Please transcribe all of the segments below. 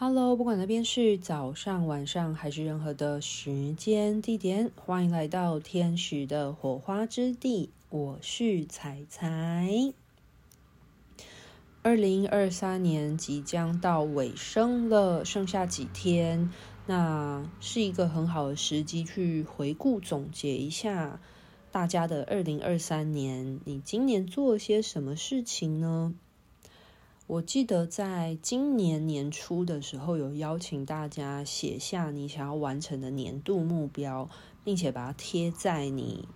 Hello，不管那边是早上、晚上还是任何的时间地点，欢迎来到天使的火花之地。我是彩彩。二零二三年即将到尾声了，剩下几天，那是一个很好的时机去回顾总结一下大家的二零二三年。你今年做了些什么事情呢？我记得在今年年初的时候，有邀请大家写下你想要完成的年度目标，并且把它贴在你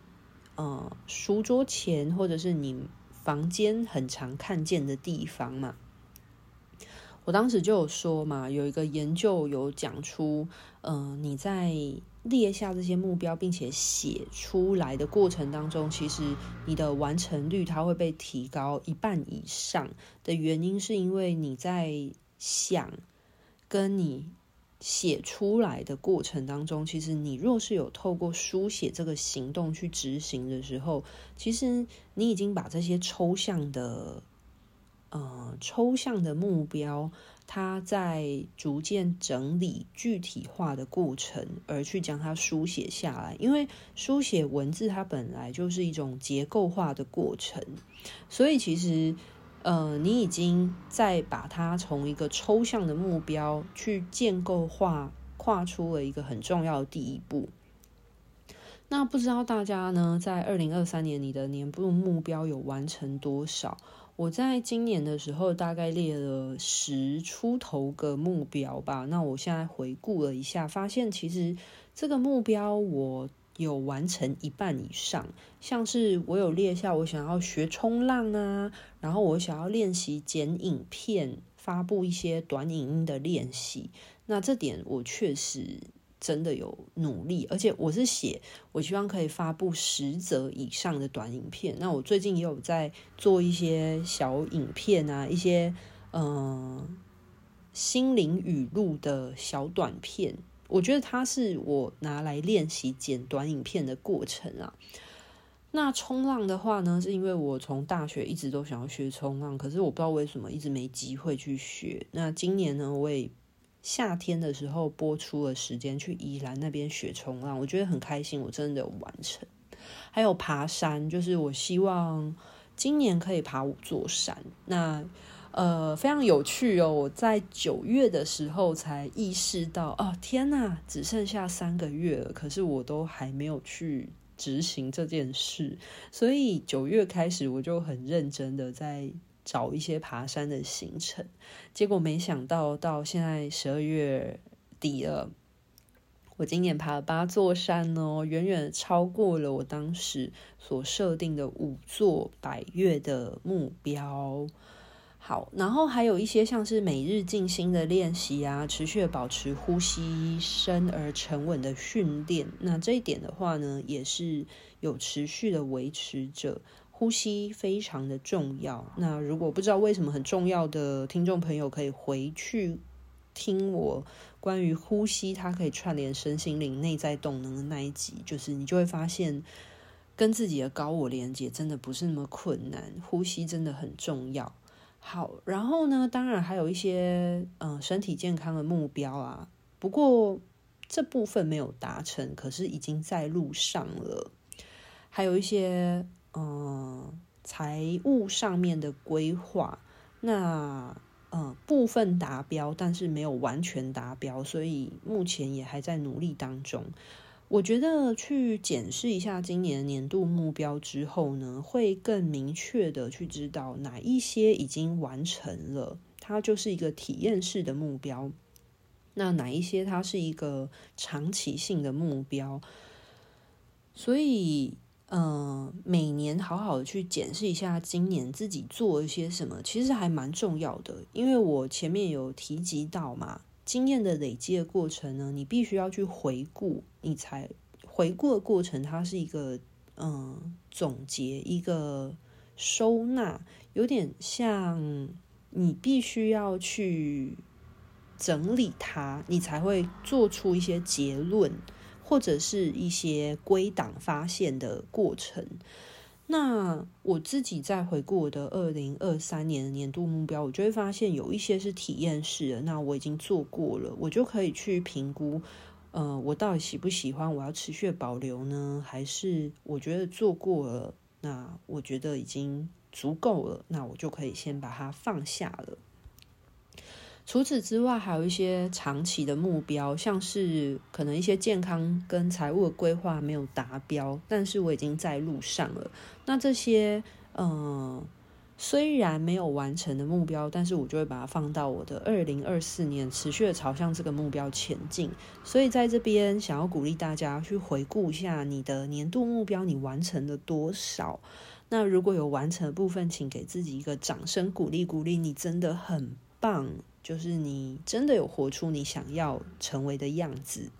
呃书桌前，或者是你房间很常看见的地方嘛。我当时就有说嘛，有一个研究有讲出，呃，你在列下这些目标，并且写出来的过程当中，其实你的完成率它会被提高一半以上的原因，是因为你在想跟你写出来的过程当中，其实你若是有透过书写这个行动去执行的时候，其实你已经把这些抽象的。呃，抽象的目标，他在逐渐整理具体化的过程，而去将它书写下来。因为书写文字，它本来就是一种结构化的过程，所以其实，呃，你已经在把它从一个抽象的目标去建构化，跨出了一个很重要的第一步。那不知道大家呢，在二零二三年，你的年度目标有完成多少？我在今年的时候大概列了十出头个目标吧。那我现在回顾了一下，发现其实这个目标我有完成一半以上。像是我有列下我想要学冲浪啊，然后我想要练习剪影片，发布一些短影音的练习。那这点我确实。真的有努力，而且我是写，我希望可以发布十则以上的短影片。那我最近也有在做一些小影片啊，一些嗯、心灵语录的小短片。我觉得它是我拿来练习剪短影片的过程啊。那冲浪的话呢，是因为我从大学一直都想要学冲浪，可是我不知道为什么一直没机会去学。那今年呢，我也。夏天的时候播出了时间去宜兰那边学冲浪，我觉得很开心，我真的有完成。还有爬山，就是我希望今年可以爬五座山。那呃非常有趣哦，我在九月的时候才意识到，哦天哪，只剩下三个月了，可是我都还没有去执行这件事，所以九月开始我就很认真的在。找一些爬山的行程，结果没想到到现在十二月底了，我今年爬了八座山哦，远远超过了我当时所设定的五座百岳的目标。好，然后还有一些像是每日静心的练习啊，持续保持呼吸深而沉稳的训练。那这一点的话呢，也是有持续的维持着。呼吸非常的重要。那如果不知道为什么很重要的听众朋友，可以回去听我关于呼吸，它可以串联身心灵、内在动能的那一集，就是你就会发现，跟自己的高我连接真的不是那么困难。呼吸真的很重要。好，然后呢，当然还有一些嗯、身体健康的目标啊，不过这部分没有达成，可是已经在路上了。还有一些。嗯，财务上面的规划，那嗯部分达标，但是没有完全达标，所以目前也还在努力当中。我觉得去检视一下今年年度目标之后呢，会更明确的去知道哪一些已经完成了，它就是一个体验式的目标；那哪一些它是一个长期性的目标，所以。嗯，每年好好的去检视一下今年自己做了些什么，其实还蛮重要的。因为我前面有提及到嘛，经验的累积的过程呢，你必须要去回顾，你才回顾的过程，它是一个嗯总结，一个收纳，有点像你必须要去整理它，你才会做出一些结论。或者是一些归档发现的过程，那我自己在回顾我的二零二三年的年度目标，我就会发现有一些是体验式的，那我已经做过了，我就可以去评估，呃，我到底喜不喜欢，我要持续保留呢，还是我觉得做过了，那我觉得已经足够了，那我就可以先把它放下了。除此之外，还有一些长期的目标，像是可能一些健康跟财务的规划没有达标，但是我已经在路上了。那这些，嗯、呃，虽然没有完成的目标，但是我就会把它放到我的二零二四年，持续的朝向这个目标前进。所以在这边，想要鼓励大家去回顾一下你的年度目标，你完成了多少？那如果有完成的部分，请给自己一个掌声鼓励鼓励，你真的很棒。就是你真的有活出你想要成为的样子。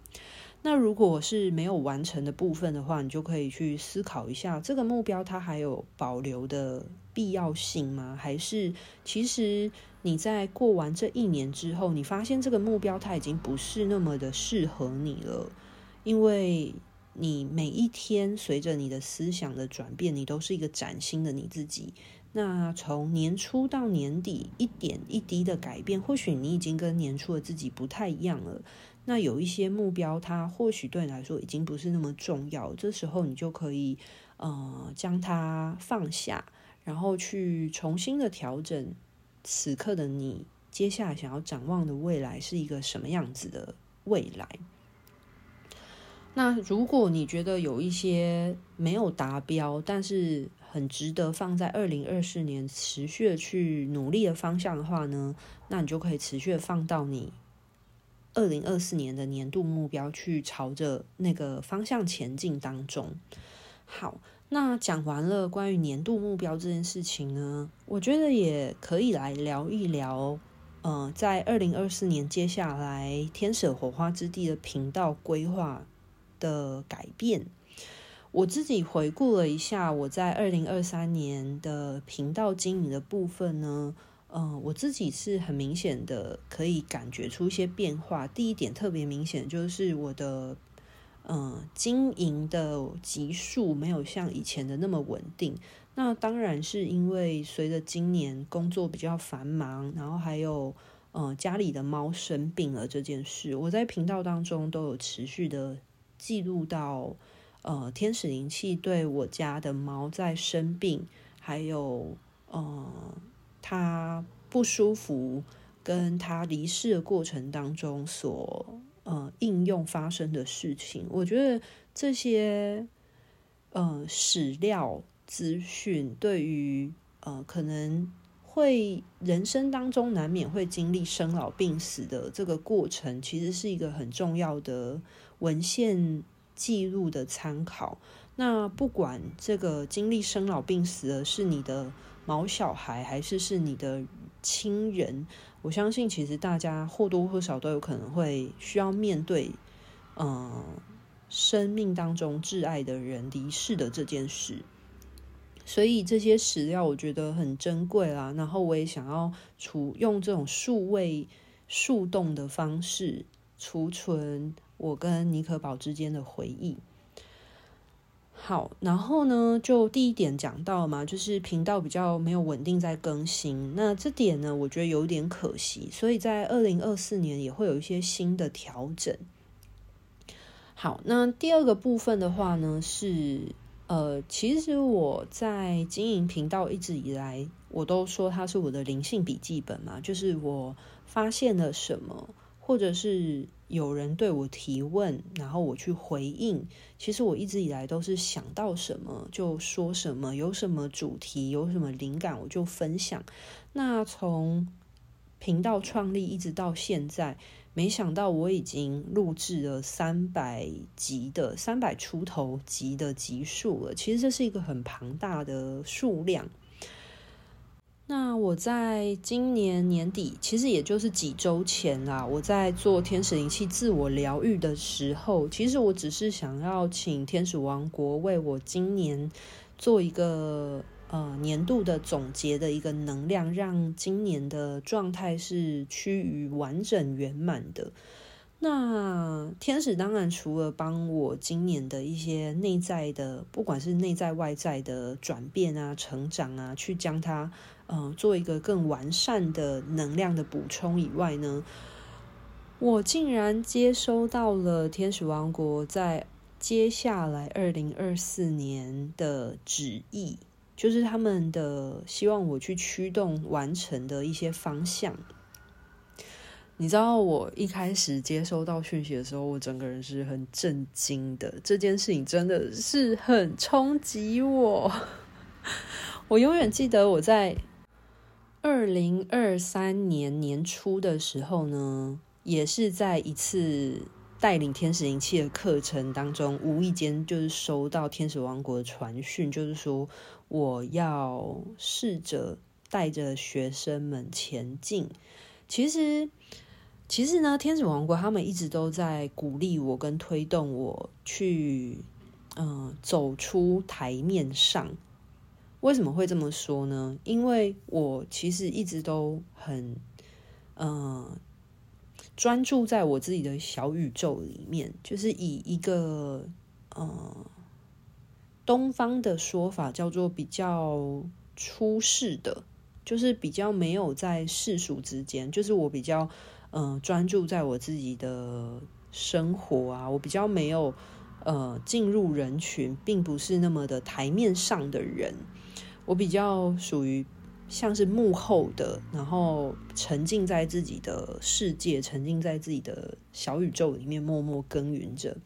那如果是没有完成的部分的话，你就可以去思考一下，这个目标它还有保留的必要性吗？还是其实你在过完这一年之后，你发现这个目标它已经不是那么的适合你了？因为你每一天随着你的思想的转变，你都是一个崭新的你自己。那从年初到年底，一点一滴的改变，或许你已经跟年初的自己不太一样了。那有一些目标，它或许对你来说已经不是那么重要。这时候你就可以，呃，将它放下，然后去重新的调整此刻的你，接下来想要展望的未来是一个什么样子的未来。那如果你觉得有一些没有达标，但是很值得放在二零二四年持续去努力的方向的话呢，那你就可以持续放到你二零二四年的年度目标去朝着那个方向前进当中。好，那讲完了关于年度目标这件事情呢，我觉得也可以来聊一聊，呃，在二零二四年接下来天使火花之地的频道规划的改变。我自己回顾了一下我在二零二三年的频道经营的部分呢，嗯、我自己是很明显的可以感觉出一些变化。第一点特别明显就是我的嗯、经营的级数没有像以前的那么稳定。那当然是因为随着今年工作比较繁忙，然后还有嗯、家里的猫生病了这件事，我在频道当中都有持续的记录到。呃，天使灵气对我家的猫在生病，还有呃，它不舒服，跟它离世的过程当中所呃应用发生的事情，我觉得这些呃史料资讯对于呃可能会人生当中难免会经历生老病死的这个过程，其实是一个很重要的文献。记录的参考。那不管这个经历生老病死的是你的毛小孩，还是是你的亲人，我相信其实大家或多或少都有可能会需要面对，嗯，生命当中挚爱的人离世的这件事。所以这些史料我觉得很珍贵啦。然后我也想要储用这种数位树洞的方式储存。我跟尼可宝之间的回忆。好，然后呢，就第一点讲到嘛，就是频道比较没有稳定在更新。那这点呢，我觉得有点可惜，所以在二零二四年也会有一些新的调整。好，那第二个部分的话呢，是呃，其实我在经营频道一直以来，我都说它是我的灵性笔记本嘛，就是我发现了什么，或者是。有人对我提问，然后我去回应。其实我一直以来都是想到什么就说什么，有什么主题，有什么灵感我就分享。那从频道创立一直到现在，没想到我已经录制了三百集的三百出头集的集数了。其实这是一个很庞大的数量。那我在今年年底，其实也就是几周前啦，我在做天使灵气自我疗愈的时候，其实我只是想要请天使王国为我今年做一个呃年度的总结的一个能量，让今年的状态是趋于完整圆满的。那天使当然除了帮我今年的一些内在的，不管是内在外在的转变啊、成长啊，去将它、呃、做一个更完善的能量的补充以外呢，我竟然接收到了天使王国在接下来二零二四年的旨意，就是他们的希望我去驱动完成的一些方向。你知道我一开始接收到讯息的时候，我整个人是很震惊的。这件事情真的是很冲击我。我永远记得我在二零二三年年初的时候呢，也是在一次带领天使灵气的课程当中，无意间就是收到天使王国的传讯，就是说我要试着带着学生们前进。其实。其实呢，天使王国他们一直都在鼓励我跟推动我去，嗯、走出台面上。为什么会这么说呢？因为我其实一直都很，嗯、专注在我自己的小宇宙里面，就是以一个，呃，东方的说法叫做比较出世的，就是比较没有在世俗之间，就是我比较。嗯，专注在我自己的生活啊，我比较没有呃进入人群，并不是那么的台面上的人，我比较属于像是幕后的，然后沉浸在自己的世界，沉浸在自己的小宇宙里面，默默耕耘着。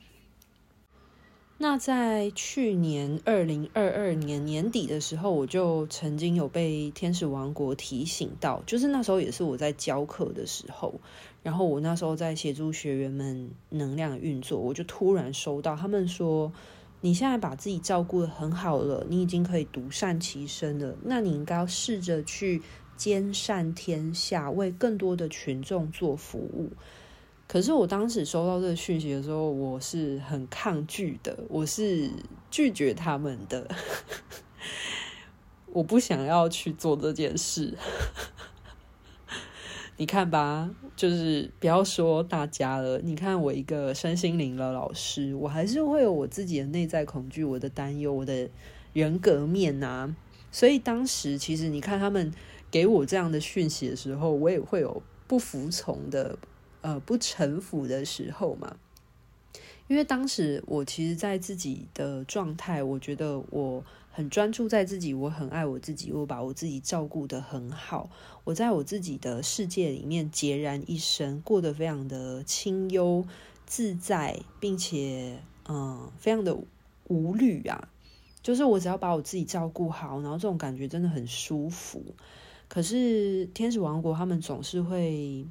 那在去年二零二二年年底的时候，我就曾经有被天使王国提醒到，就是那时候也是我在教课的时候，然后我那时候在协助学员们能量运作，我就突然收到他们说：“你现在把自己照顾得很好了，你已经可以独善其身了，那你应该要试着去兼善天下，为更多的群众做服务。”可是我当时收到这个讯息的时候，我是很抗拒的，我是拒绝他们的，我不想要去做这件事。你看吧，就是不要说大家了，你看我一个身心灵的老师，我还是会有我自己的内在恐惧、我的担忧、我的人格面啊。所以当时其实你看他们给我这样的讯息的时候，我也会有不服从的。呃，不臣服的时候嘛，因为当时我其实，在自己的状态，我觉得我很专注在自己，我很爱我自己，我把我自己照顾得很好，我在我自己的世界里面孑然一身，过得非常的清幽自在，并且嗯、非常的无虑啊。就是我只要把我自己照顾好，然后这种感觉真的很舒服。可是天使王国他们总是会。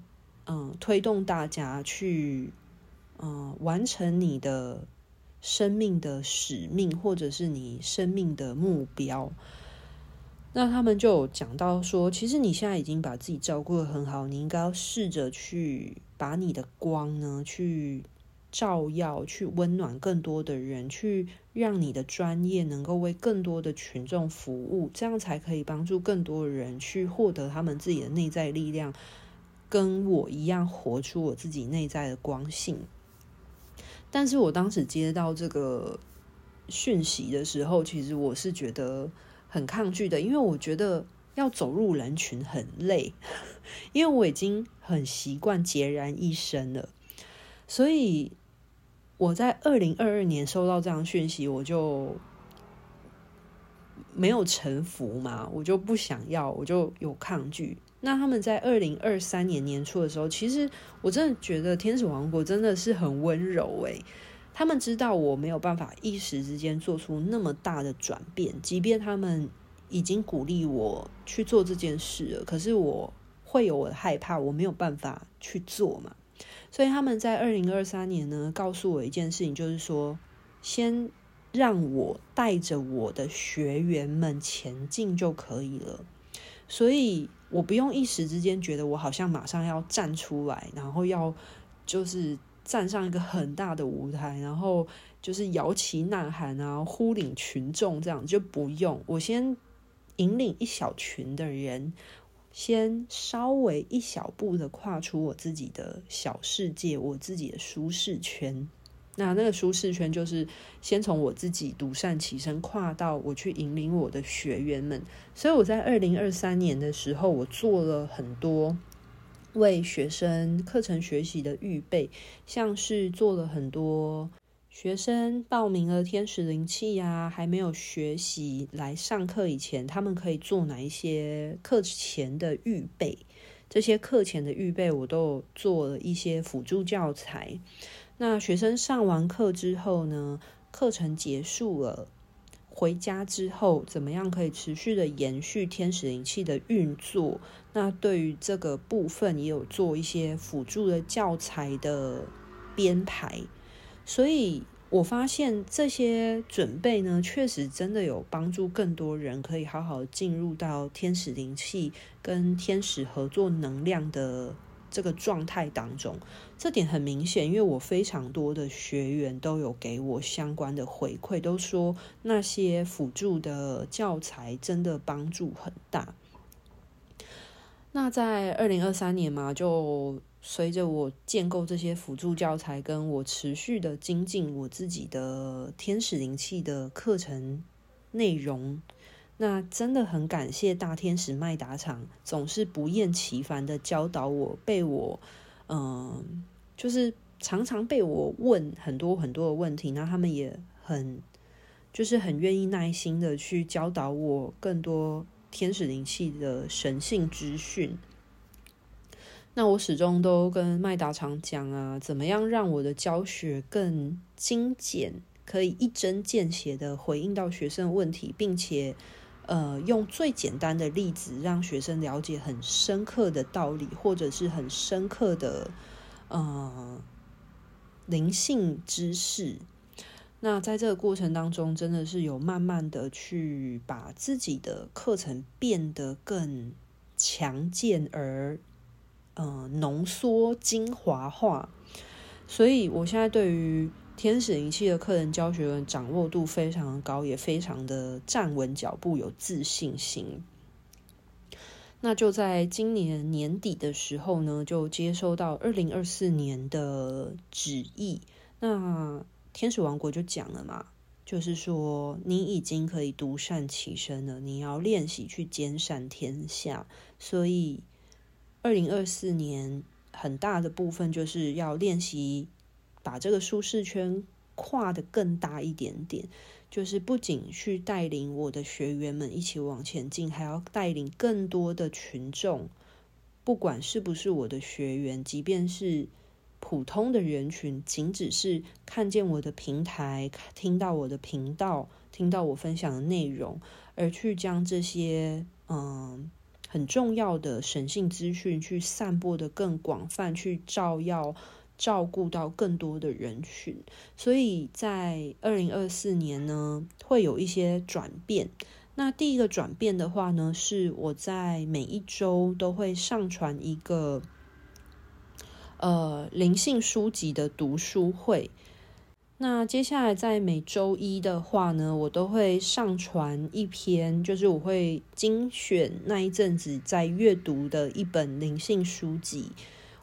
嗯，推动大家去嗯完成你的生命的使命，或者是你生命的目标。那他们就讲到说，其实你现在已经把自己照顾得很好，你应该要试着去把你的光呢，去照耀，去温暖更多的人，去让你的专业能够为更多的群众服务，这样才可以帮助更多的人去获得他们自己的内在力量。跟我一样活出我自己内在的光性，但是我当时接到这个讯息的时候，其实我是觉得很抗拒的，因为我觉得要走入人群很累，因为我已经很习惯孑然一身了，所以我在二零二二年收到这样讯息，我就没有臣服嘛，我就不想要，我就有抗拒。那他们在二零二三年年初的时候，其实我真的觉得天使王国真的是很温柔诶，他们知道我没有办法一时之间做出那么大的转变，即便他们已经鼓励我去做这件事了，可是我会有我的害怕，我没有办法去做嘛。所以他们在二零二三年呢，告诉我一件事情，就是说，先让我带着我的学员们前进就可以了。所以。我不用一时之间觉得我好像马上要站出来，然后要就是站上一个很大的舞台，然后就是摇旗呐喊啊，呼领群众这样就不用。我先引领一小群的人，先稍微一小步的跨出我自己的小世界，我自己的舒适圈。那那个舒适圈就是先从我自己独善其身，跨到我去引领我的学员们。所以我在二零二三年的时候，我做了很多为学生课程学习的预备，像是做了很多学生报名了天使灵气呀，还没有学习来上课以前，他们可以做哪一些课前的预备？这些课前的预备，我都做了一些辅助教材。那学生上完课之后呢，课程结束了，回家之后怎么样可以持续的延续天使灵气的运作？那对于这个部分也有做一些辅助的教材的编排，所以我发现这些准备呢，确实真的有帮助更多人可以好好进入到天使灵气跟天使合作能量的。这个状态当中，这点很明显，因为我非常多的学员都有给我相关的回馈，都说那些辅助的教材真的帮助很大。那在二零二三年嘛，就随着我建构这些辅助教材，跟我持续的精进我自己的天使灵气的课程内容。那真的很感谢大天使麦达场，总是不厌其烦的教导我，被我，嗯、就是常常被我问很多很多的问题，那他们也很，就是很愿意耐心的去教导我更多天使灵气的神性资讯。那我始终都跟麦达场讲啊，怎么样让我的教学更精简，可以一针见血的回应到学生的问题，并且。呃，用最简单的例子让学生了解很深刻的道理，或者是很深刻的呃灵性知识。那在这个过程当中，真的是有慢慢的去把自己的课程变得更强健而呃浓缩精华化。所以我现在对于。天使灵气的课程教学掌握度非常高，也非常的站稳脚步，有自信心。那就在今年年底的时候呢，就接收到二零二四年的旨意。那天使王国就讲了嘛，就是说你已经可以独善其身了，你要练习去兼善天下。所以二零二四年很大的部分就是要练习。把这个舒适圈跨得更大一点点，就是不仅去带领我的学员们一起往前进，还要带领更多的群众，不管是不是我的学员，即便是普通的人群，仅只是看见我的平台，听到我的频道，听到我分享的内容，而去将这些嗯很重要的神性资讯去散播得更广泛，去照耀。照顾到更多的人群，所以在二零二四年呢，会有一些转变。那第一个转变的话呢，是我在每一周都会上传一个呃灵性书籍的读书会。那接下来在每周一的话呢，我都会上传一篇，就是我会精选那一阵子在阅读的一本灵性书籍。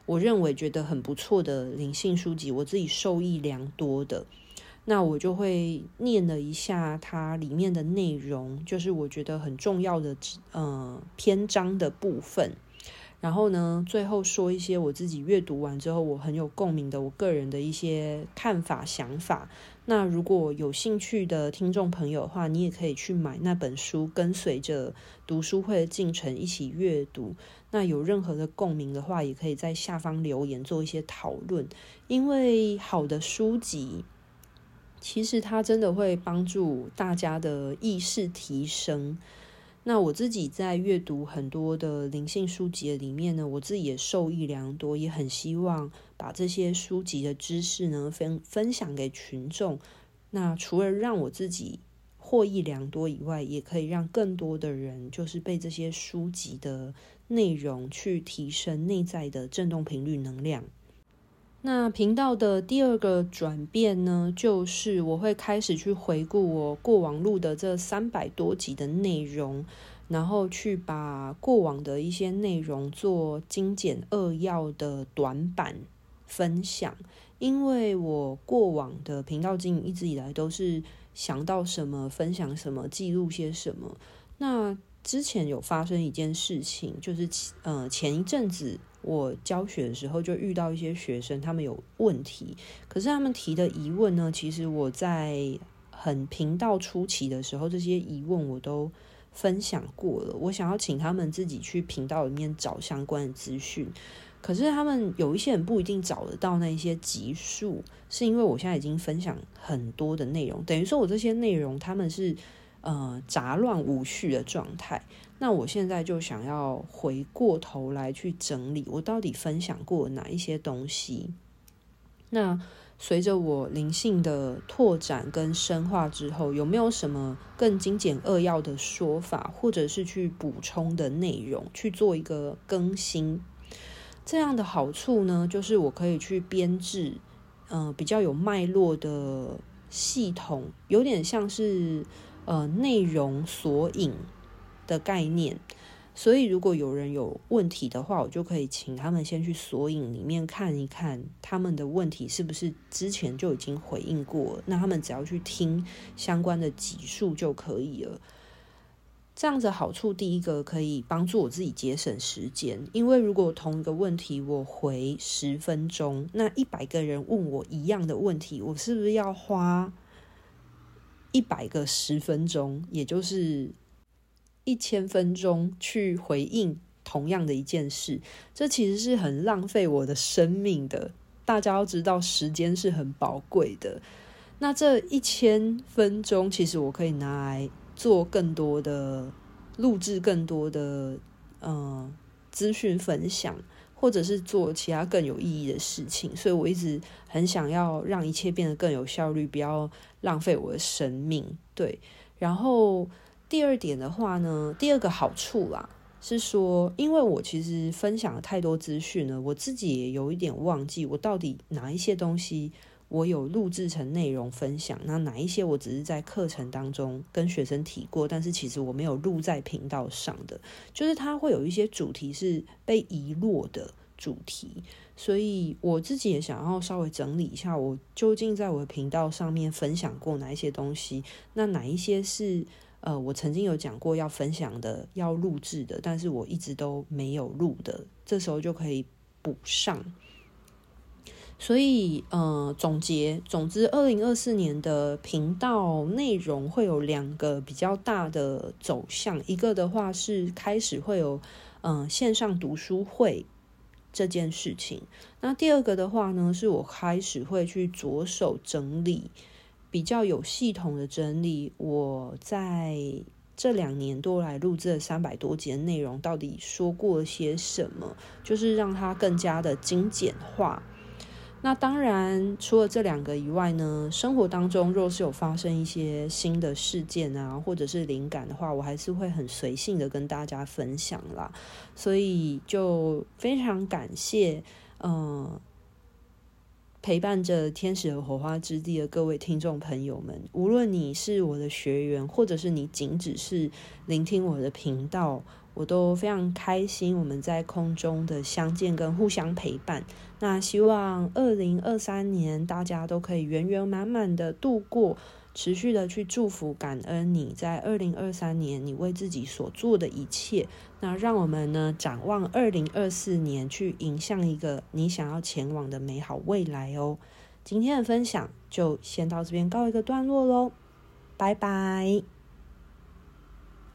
我认为觉得很不错的灵性书籍，我自己受益良多的，那我就会念了一下它里面的内容，就是我觉得很重要的呃篇章的部分。然后呢，最后说一些我自己阅读完之后我很有共鸣的我个人的一些看法想法。那如果有兴趣的听众朋友的话，你也可以去买那本书，跟随着读书会的进程一起阅读。那有任何的共鸣的话，也可以在下方留言做一些讨论。因为好的书籍，其实它真的会帮助大家的意识提升。那我自己在阅读很多的灵性书籍里面呢，我自己也受益良多，也很希望把这些书籍的知识呢分分享给群众。那除了让我自己获益良多以外，也可以让更多的人就是被这些书籍的内容去提升内在的振动频率能量。那频道的第二个转变呢，就是我会开始去回顾我过往录的这三百多集的内容，然后去把过往的一些内容做精简扼要的短版分享。因为我过往的频道经营一直以来都是想到什么分享什么，记录些什么。那之前有发生一件事情，就是呃前一阵子我教学的时候就遇到一些学生，他们有问题，可是他们提的疑问呢，其实我在很频道初期的时候，这些疑问我都分享过了。我想要请他们自己去频道里面找相关的资讯，可是他们有一些人不一定找得到那一些集数，是因为我现在已经分享很多的内容，等于说我这些内容他们是。呃，杂乱无序的状态。那我现在就想要回过头来去整理，我到底分享过哪一些东西？那随着我灵性的拓展跟深化之后，有没有什么更精简扼要的说法，或者是去补充的内容，去做一个更新？这样的好处呢，就是我可以去编制，呃，比较有脉络的系统，有点像是。呃，内容索引的概念，所以如果有人有问题的话，我就可以请他们先去索引里面看一看，他们的问题是不是之前就已经回应过，那他们只要去听相关的集数就可以了。这样子好处，第一个可以帮助我自己节省时间，因为如果同一个问题我回十分钟，那一百个人问我一样的问题，我是不是要花？一百个十分钟，也就是一千分钟去回应同样的一件事，这其实是很浪费我的生命的。大家要知道，时间是很宝贵的。那这一千分钟，其实我可以拿来做更多的录制，更多的嗯资讯分享。或者是做其他更有意义的事情，所以我一直很想要让一切变得更有效率，不要浪费我的生命。对，然后第二点的话呢，第二个好处啦，是说，因为我其实分享了太多资讯了，我自己也有一点忘记我到底哪一些东西。我有录制成内容分享，那哪一些我只是在课程当中跟学生提过，但是其实我没有录在频道上的，就是它会有一些主题是被遗落的主题，所以我自己也想要稍微整理一下，我究竟在我的频道上面分享过哪一些东西，那哪一些是呃我曾经有讲过要分享的、要录制的，但是我一直都没有录的，这时候就可以补上。所以，呃，总结，总之，二零二四年的频道内容会有两个比较大的走向。一个的话是开始会有，嗯、呃，线上读书会这件事情。那第二个的话呢，是我开始会去着手整理，比较有系统的整理我在这两年多来录制的三百多集的内容到底说过些什么，就是让它更加的精简化。那当然，除了这两个以外呢，生活当中若是有发生一些新的事件啊，或者是灵感的话，我还是会很随性的跟大家分享啦。所以就非常感谢，嗯、陪伴着天使的火花之地的各位听众朋友们，无论你是我的学员，或者是你仅只是聆听我的频道。我都非常开心，我们在空中的相见跟互相陪伴。那希望二零二三年大家都可以圆圆满满的度过，持续的去祝福感恩你在二零二三年你为自己所做的一切。那让我们呢展望二零二四年，去迎向一个你想要前往的美好未来哦。今天的分享就先到这边告一个段落喽，拜拜。